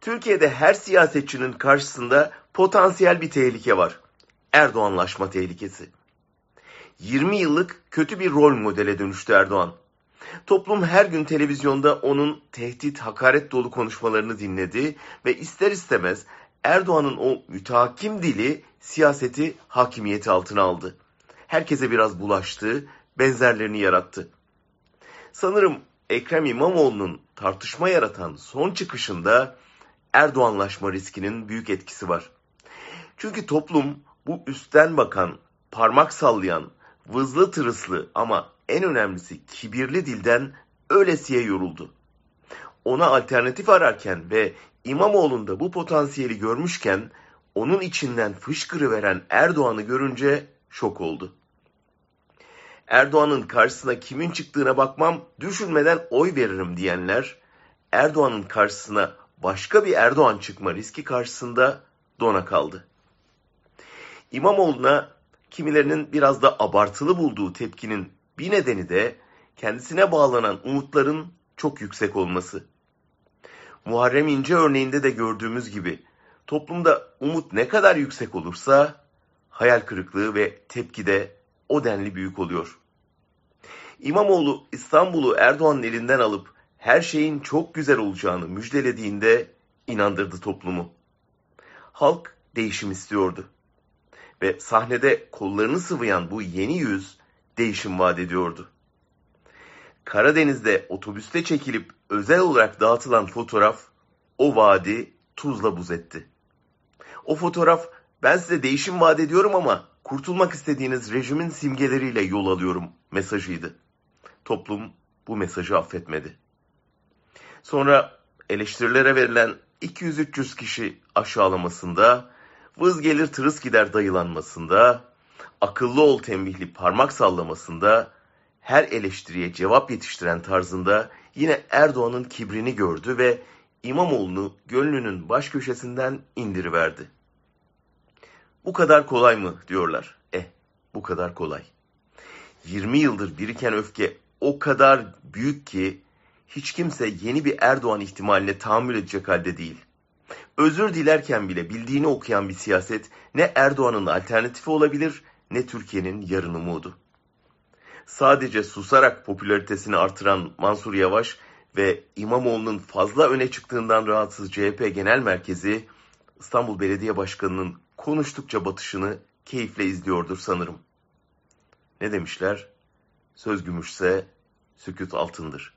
Türkiye'de her siyasetçinin karşısında potansiyel bir tehlike var. Erdoğanlaşma tehlikesi. 20 yıllık kötü bir rol modele dönüştü Erdoğan. Toplum her gün televizyonda onun tehdit, hakaret dolu konuşmalarını dinledi ve ister istemez Erdoğan'ın o mütahakim dili siyaseti hakimiyeti altına aldı. Herkese biraz bulaştı, benzerlerini yarattı. Sanırım Ekrem İmamoğlu'nun tartışma yaratan son çıkışında Erdoğanlaşma riskinin büyük etkisi var. Çünkü toplum bu üstten bakan, parmak sallayan, vızlı tırıslı ama en önemlisi kibirli dilden öylesiye yoruldu. Ona alternatif ararken ve İmamoğlu'nda bu potansiyeli görmüşken onun içinden fışkırı veren Erdoğan'ı görünce şok oldu. Erdoğan'ın karşısına kimin çıktığına bakmam, düşünmeden oy veririm diyenler, Erdoğan'ın karşısına başka bir Erdoğan çıkma riski karşısında dona kaldı. İmamoğlu'na kimilerinin biraz da abartılı bulduğu tepkinin bir nedeni de kendisine bağlanan umutların çok yüksek olması. Muharrem İnce örneğinde de gördüğümüz gibi toplumda umut ne kadar yüksek olursa hayal kırıklığı ve tepki de o denli büyük oluyor. İmamoğlu İstanbul'u Erdoğan'ın elinden alıp her şeyin çok güzel olacağını müjdelediğinde inandırdı toplumu. Halk değişim istiyordu. Ve sahnede kollarını sıvayan bu yeni yüz değişim vaat ediyordu. Karadeniz'de otobüste çekilip özel olarak dağıtılan fotoğraf o vaadi tuzla buz etti. O fotoğraf ben size değişim vaat ediyorum ama kurtulmak istediğiniz rejimin simgeleriyle yol alıyorum mesajıydı. Toplum bu mesajı affetmedi. Sonra eleştirilere verilen 200-300 kişi aşağılamasında, vız gelir tırıs gider dayılanmasında, akıllı ol tembihli parmak sallamasında, her eleştiriye cevap yetiştiren tarzında yine Erdoğan'ın kibrini gördü ve İmamoğlu'nu gönlünün baş köşesinden indiriverdi. Bu kadar kolay mı diyorlar. Eh bu kadar kolay. 20 yıldır biriken öfke o kadar büyük ki hiç kimse yeni bir Erdoğan ihtimaline tahammül edecek halde değil. Özür dilerken bile bildiğini okuyan bir siyaset ne Erdoğan'ın alternatifi olabilir ne Türkiye'nin yarın umudu. Sadece susarak popülaritesini artıran Mansur Yavaş ve İmamoğlu'nun fazla öne çıktığından rahatsız CHP Genel Merkezi İstanbul Belediye Başkanı'nın konuştukça batışını keyifle izliyordur sanırım. Ne demişler? Söz gümüşse sükut altındır.